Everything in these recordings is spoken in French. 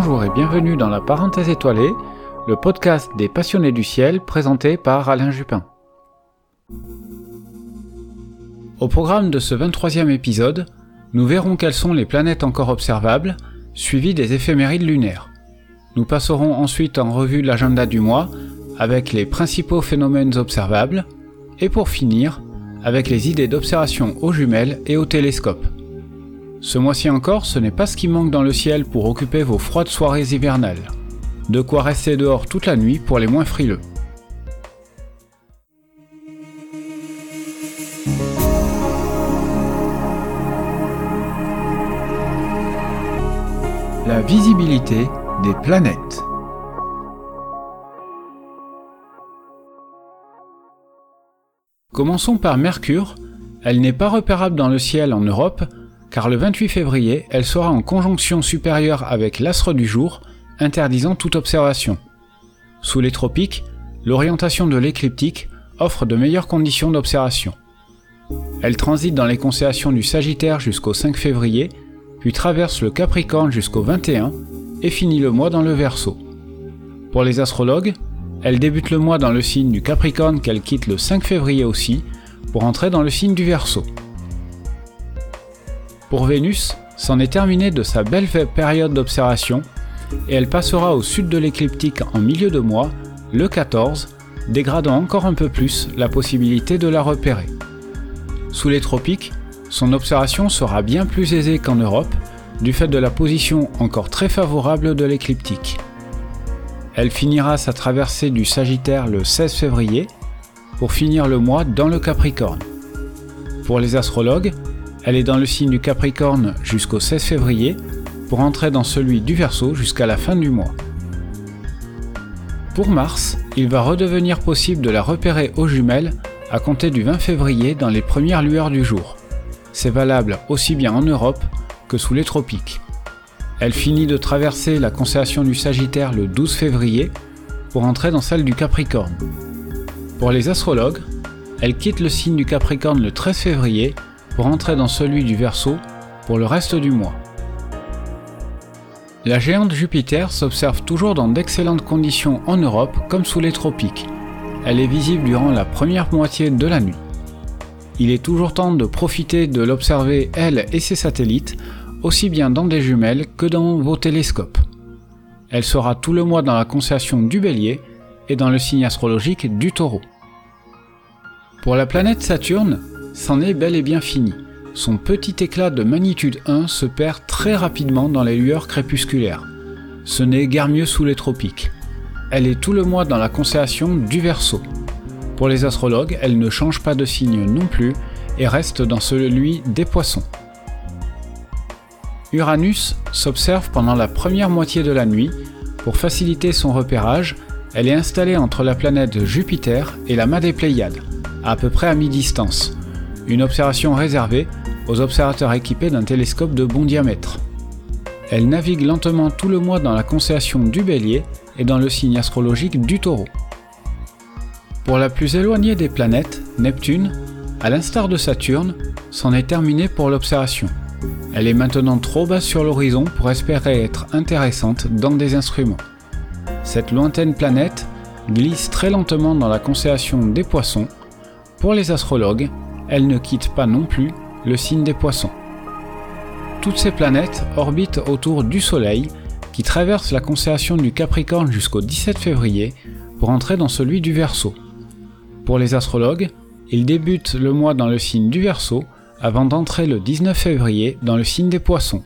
Bonjour et bienvenue dans la parenthèse étoilée, le podcast des passionnés du ciel présenté par Alain Jupin. Au programme de ce 23e épisode, nous verrons quelles sont les planètes encore observables, suivies des éphémérides lunaires. Nous passerons ensuite en revue l'agenda du mois avec les principaux phénomènes observables, et pour finir, avec les idées d'observation aux jumelles et au télescope. Ce mois-ci encore, ce n'est pas ce qui manque dans le ciel pour occuper vos froides soirées hivernales. De quoi rester dehors toute la nuit pour les moins frileux. La visibilité des planètes. Commençons par Mercure. Elle n'est pas repérable dans le ciel en Europe, car le 28 février, elle sera en conjonction supérieure avec l'astre du jour, interdisant toute observation. Sous les tropiques, l'orientation de l'écliptique offre de meilleures conditions d'observation. Elle transite dans les constellations du Sagittaire jusqu'au 5 février, puis traverse le Capricorne jusqu'au 21 et finit le mois dans le Verseau. Pour les astrologues, elle débute le mois dans le signe du Capricorne qu'elle quitte le 5 février aussi, pour entrer dans le signe du Verseau. Pour Vénus, c'en est terminé de sa belle période d'observation, et elle passera au sud de l'écliptique en milieu de mois, le 14, dégradant encore un peu plus la possibilité de la repérer. Sous les tropiques, son observation sera bien plus aisée qu'en Europe, du fait de la position encore très favorable de l'écliptique. Elle finira sa traversée du Sagittaire le 16 février pour finir le mois dans le Capricorne. Pour les astrologues, elle est dans le signe du Capricorne jusqu'au 16 février pour entrer dans celui du Verseau jusqu'à la fin du mois. Pour Mars, il va redevenir possible de la repérer aux jumelles à compter du 20 février dans les premières lueurs du jour. C'est valable aussi bien en Europe que sous les tropiques. Elle finit de traverser la constellation du Sagittaire le 12 février pour entrer dans celle du Capricorne. Pour les astrologues, elle quitte le signe du Capricorne le 13 février pour entrer dans celui du Verseau pour le reste du mois. La géante Jupiter s'observe toujours dans d'excellentes conditions en Europe comme sous les tropiques. Elle est visible durant la première moitié de la nuit. Il est toujours temps de profiter de l'observer elle et ses satellites aussi bien dans des jumelles que dans vos télescopes. Elle sera tout le mois dans la constellation du Bélier et dans le signe astrologique du Taureau. Pour la planète Saturne, c'en est bel et bien fini. Son petit éclat de magnitude 1 se perd très rapidement dans les lueurs crépusculaires. Ce n'est guère mieux sous les tropiques. Elle est tout le mois dans la constellation du Verseau. Pour les astrologues, elle ne change pas de signe non plus et reste dans celui des Poissons. Uranus s'observe pendant la première moitié de la nuit. Pour faciliter son repérage, elle est installée entre la planète Jupiter et la mât des Pléiades, à peu près à mi-distance. Une observation réservée aux observateurs équipés d'un télescope de bon diamètre. Elle navigue lentement tout le mois dans la constellation du Bélier et dans le signe astrologique du Taureau. Pour la plus éloignée des planètes, Neptune, à l'instar de Saturne, s'en est terminée pour l'observation. Elle est maintenant trop basse sur l'horizon pour espérer être intéressante dans des instruments. Cette lointaine planète glisse très lentement dans la constellation des poissons. Pour les astrologues, elle ne quitte pas non plus le signe des poissons. Toutes ces planètes orbitent autour du Soleil qui traverse la constellation du Capricorne jusqu'au 17 février pour entrer dans celui du Verseau. Pour les astrologues, il débute le mois dans le signe du Verseau avant d'entrer le 19 février dans le signe des poissons.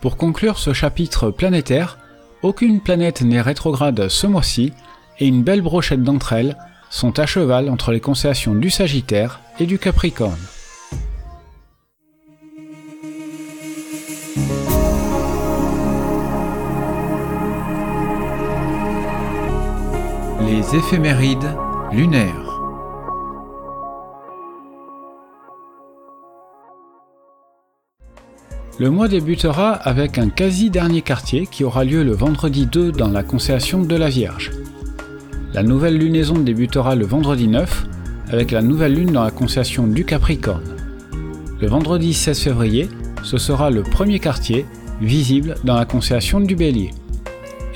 Pour conclure ce chapitre planétaire, aucune planète n'est rétrograde ce mois-ci et une belle brochette d'entre elles sont à cheval entre les constellations du Sagittaire et du Capricorne. Les éphémérides lunaires. Le mois débutera avec un quasi-dernier quartier qui aura lieu le vendredi 2 dans la constellation de la Vierge. La nouvelle lunaison débutera le vendredi 9 avec la nouvelle lune dans la constellation du Capricorne. Le vendredi 16 février, ce sera le premier quartier visible dans la constellation du Bélier.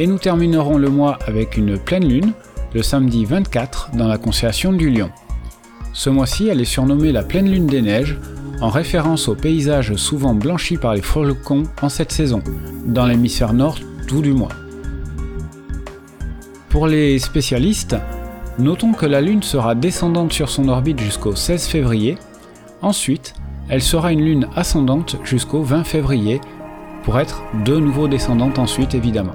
Et nous terminerons le mois avec une pleine lune, le samedi 24, dans la constellation du Lion. Ce mois-ci, elle est surnommée la pleine lune des neiges, en référence au paysage souvent blanchi par les flocons en cette saison, dans l'hémisphère nord tout du mois. Pour les spécialistes, notons que la Lune sera descendante sur son orbite jusqu'au 16 février, ensuite elle sera une Lune ascendante jusqu'au 20 février, pour être de nouveau descendante ensuite évidemment.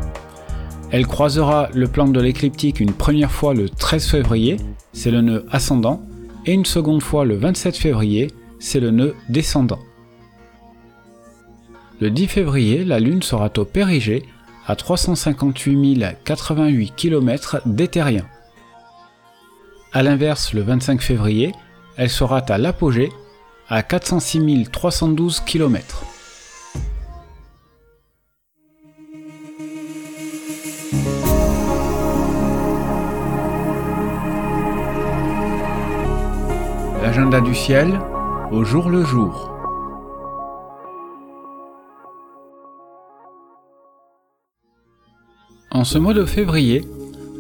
Elle croisera le plan de l'écliptique une première fois le 13 février, c'est le nœud ascendant, et une seconde fois le 27 février, c'est le nœud descendant. Le 10 février, la Lune sera au périgée, à 358 088 km d'éthérien. A l'inverse, le 25 février, elle sera à l'apogée, à 406 312 km. L'agenda du ciel au jour le jour. En ce mois de février,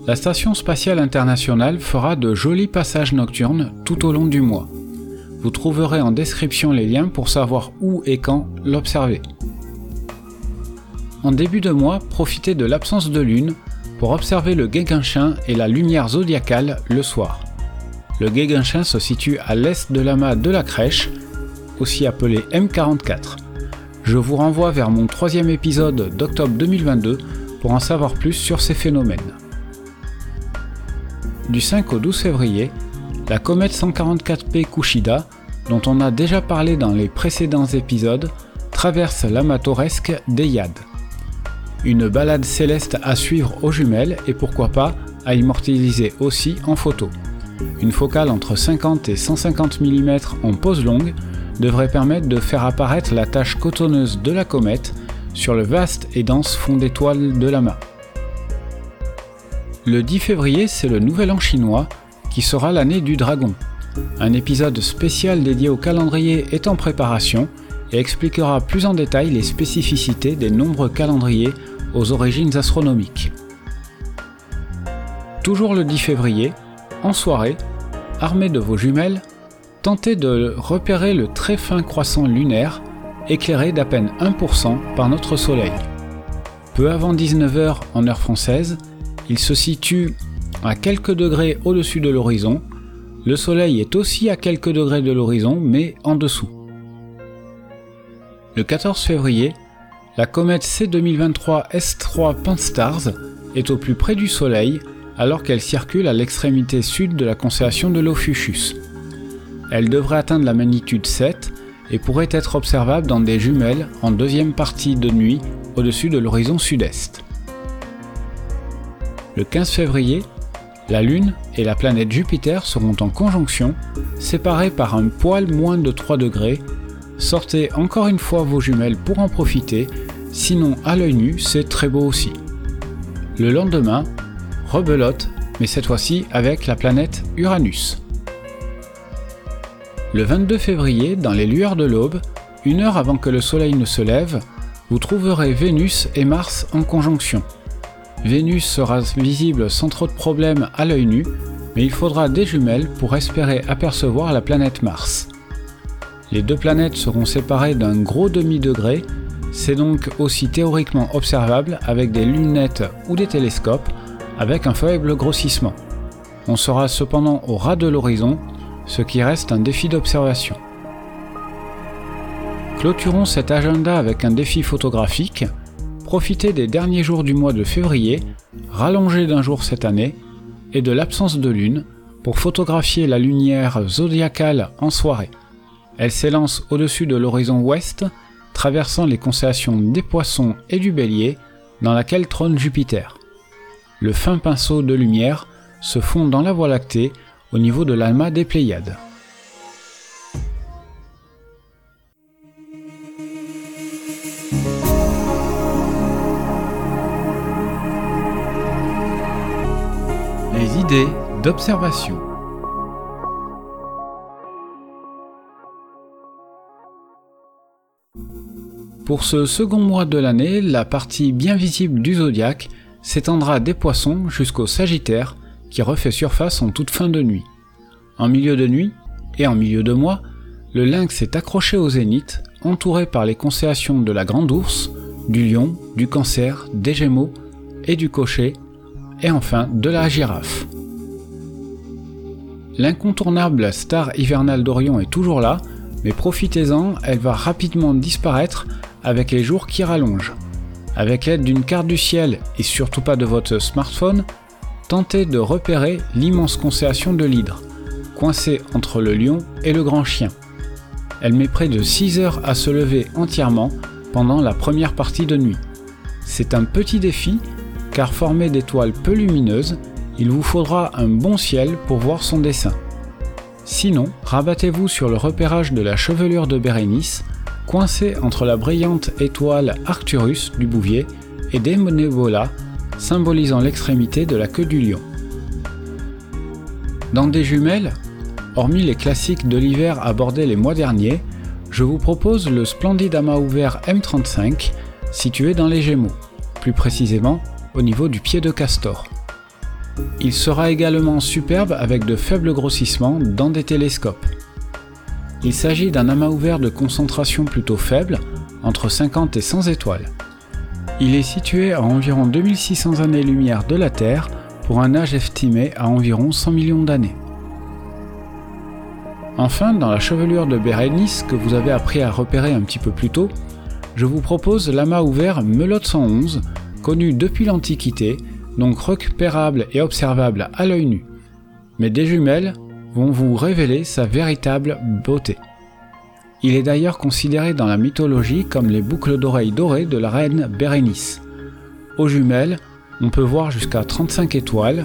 la Station spatiale internationale fera de jolis passages nocturnes tout au long du mois. Vous trouverez en description les liens pour savoir où et quand l'observer. En début de mois, profitez de l'absence de lune pour observer le Guéguinchin et la lumière zodiacale le soir. Le Guéguinchin se situe à l'est de l'amas de la Crèche, aussi appelé M44. Je vous renvoie vers mon troisième épisode d'octobre 2022 pour en savoir plus sur ces phénomènes. Du 5 au 12 février, la comète 144P Kushida, dont on a déjà parlé dans les précédents épisodes, traverse l'amateuresque d'Eyad. Une balade céleste à suivre aux jumelles et pourquoi pas à immortaliser aussi en photo. Une focale entre 50 et 150 mm en pose longue devrait permettre de faire apparaître la tache cotonneuse de la comète sur le vaste et dense fond d'étoiles de l'amas. Le 10 février, c'est le nouvel an chinois qui sera l'année du dragon. Un épisode spécial dédié au calendrier est en préparation et expliquera plus en détail les spécificités des nombreux calendriers aux origines astronomiques. Toujours le 10 février, en soirée, armé de vos jumelles, tentez de repérer le très fin croissant lunaire, éclairé d'à peine 1% par notre Soleil. Peu avant 19h en heure française, il se situe à quelques degrés au-dessus de l'horizon. Le Soleil est aussi à quelques degrés de l'horizon, mais en dessous. Le 14 février, la comète C2023 S3 Pan-STARRS est au plus près du Soleil alors qu'elle circule à l'extrémité sud de la constellation de l'Ophiuchus. Elle devrait atteindre la magnitude 7 et pourrait être observable dans des jumelles en deuxième partie de nuit au-dessus de l'horizon sud-est. Le 15 février, la Lune et la planète Jupiter seront en conjonction, séparées par un poil moins de 3 degrés. Sortez encore une fois vos jumelles pour en profiter, sinon à l'œil nu c'est très beau aussi. Le lendemain, rebelote, mais cette fois-ci avec la planète Uranus. Le 22 février, dans les lueurs de l'aube, une heure avant que le Soleil ne se lève, vous trouverez Vénus et Mars en conjonction. Vénus sera visible sans trop de problèmes à l'œil nu, mais il faudra des jumelles pour espérer apercevoir la planète Mars. Les deux planètes seront séparées d'un gros demi-degré, c'est donc aussi théoriquement observable avec des lunettes ou des télescopes, avec un faible grossissement. On sera cependant au ras de l'horizon ce qui reste un défi d'observation. Clôturons cet agenda avec un défi photographique. Profitez des derniers jours du mois de février, rallongé d'un jour cette année, et de l'absence de lune pour photographier la lumière zodiacale en soirée. Elle s'élance au-dessus de l'horizon ouest, traversant les constellations des poissons et du bélier, dans laquelle trône Jupiter. Le fin pinceau de lumière se fond dans la Voie lactée au niveau de l'alma des Pléiades. Les idées d'observation. Pour ce second mois de l'année, la partie bien visible du zodiaque s'étendra des poissons jusqu'au Sagittaire qui refait surface en toute fin de nuit. En milieu de nuit et en milieu de mois, le lynx est accroché au zénith, entouré par les constellations de la Grande Ourse, du Lion, du Cancer, des Gémeaux et du Cocher, et enfin de la Girafe. L'incontournable star hivernale d'Orion est toujours là, mais profitez-en, elle va rapidement disparaître avec les jours qui rallongent. Avec l'aide d'une carte du ciel et surtout pas de votre smartphone, tentez de repérer l'immense constellation de l'Hydre, coincée entre le lion et le grand chien. Elle met près de 6 heures à se lever entièrement pendant la première partie de nuit. C'est un petit défi car formé d'étoiles peu lumineuses, il vous faudra un bon ciel pour voir son dessin. Sinon, rabattez-vous sur le repérage de la chevelure de Bérénice, coincée entre la brillante étoile Arcturus du Bouvier et Demonebola, symbolisant l'extrémité de la queue du lion. Dans des jumelles, Hormis les classiques de l'hiver abordés les mois derniers, je vous propose le splendide amas ouvert M35 situé dans les Gémeaux, plus précisément au niveau du pied de castor. Il sera également superbe avec de faibles grossissements dans des télescopes. Il s'agit d'un amas ouvert de concentration plutôt faible, entre 50 et 100 étoiles. Il est situé à environ 2600 années-lumière de la Terre pour un âge estimé à environ 100 millions d'années. Enfin, dans la chevelure de Bérénice que vous avez appris à repérer un petit peu plus tôt, je vous propose l'amas ouvert Melotte 111, connu depuis l'Antiquité, donc repérable et observable à l'œil nu. Mais des jumelles vont vous révéler sa véritable beauté. Il est d'ailleurs considéré dans la mythologie comme les boucles d'oreilles dorées de la reine Bérénice. Aux jumelles, on peut voir jusqu'à 35 étoiles.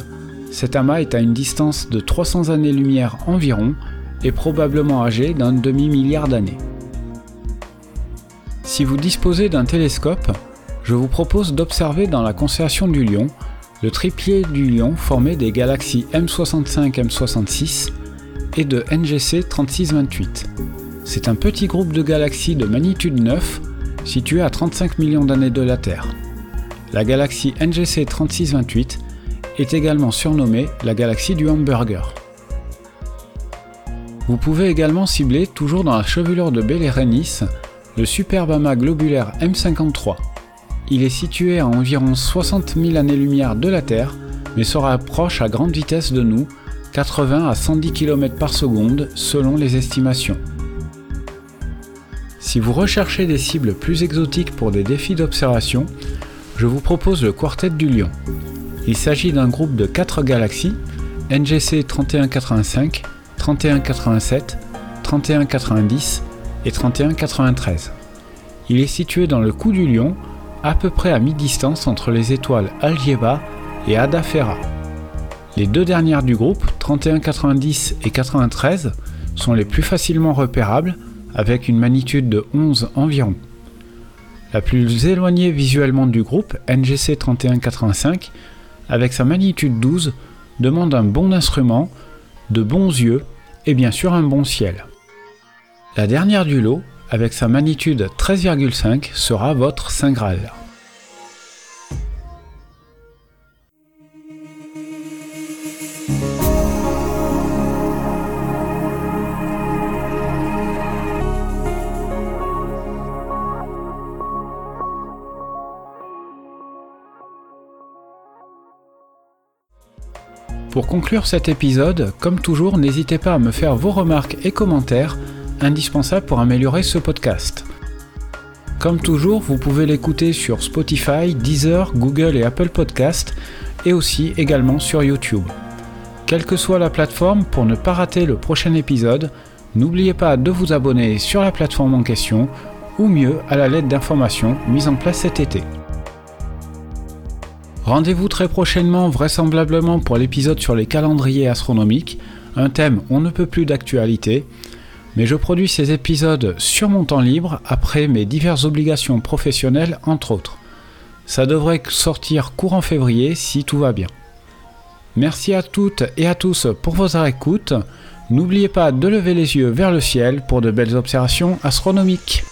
Cet amas est à une distance de 300 années-lumière environ est probablement âgé d'un demi-milliard d'années. Si vous disposez d'un télescope, je vous propose d'observer dans la constellation du Lion le triplier du Lion formé des galaxies M65-M66 et de NGC 3628. C'est un petit groupe de galaxies de magnitude 9 situé à 35 millions d'années de la Terre. La galaxie NGC 3628 est également surnommée la galaxie du hamburger. Vous pouvez également cibler, toujours dans la chevelure de Bélérénis, le superbe amas globulaire M53. Il est situé à environ 60 000 années-lumière de la Terre, mais se rapproche à grande vitesse de nous, 80 à 110 km par seconde selon les estimations. Si vous recherchez des cibles plus exotiques pour des défis d'observation, je vous propose le Quartet du Lion. Il s'agit d'un groupe de 4 galaxies, NGC 3185, 3187, 3190 et 3193. Il est situé dans le cou du lion, à peu près à mi-distance entre les étoiles Algieba et Adafera. Les deux dernières du groupe, 3190 et 93, sont les plus facilement repérables avec une magnitude de 11 environ. La plus éloignée visuellement du groupe, NGC 3185, avec sa magnitude 12, demande un bon instrument de bons yeux et bien sûr un bon ciel. La dernière du lot, avec sa magnitude 13,5, sera votre Saint Graal. Pour conclure cet épisode, comme toujours, n'hésitez pas à me faire vos remarques et commentaires indispensables pour améliorer ce podcast. Comme toujours, vous pouvez l'écouter sur Spotify, Deezer, Google et Apple Podcast et aussi également sur YouTube. Quelle que soit la plateforme, pour ne pas rater le prochain épisode, n'oubliez pas de vous abonner sur la plateforme en question ou mieux à la lettre d'information mise en place cet été. Rendez-vous très prochainement, vraisemblablement pour l'épisode sur les calendriers astronomiques, un thème on ne peut plus d'actualité, mais je produis ces épisodes sur mon temps libre après mes diverses obligations professionnelles entre autres. Ça devrait sortir courant février si tout va bien. Merci à toutes et à tous pour votre écoute. N'oubliez pas de lever les yeux vers le ciel pour de belles observations astronomiques.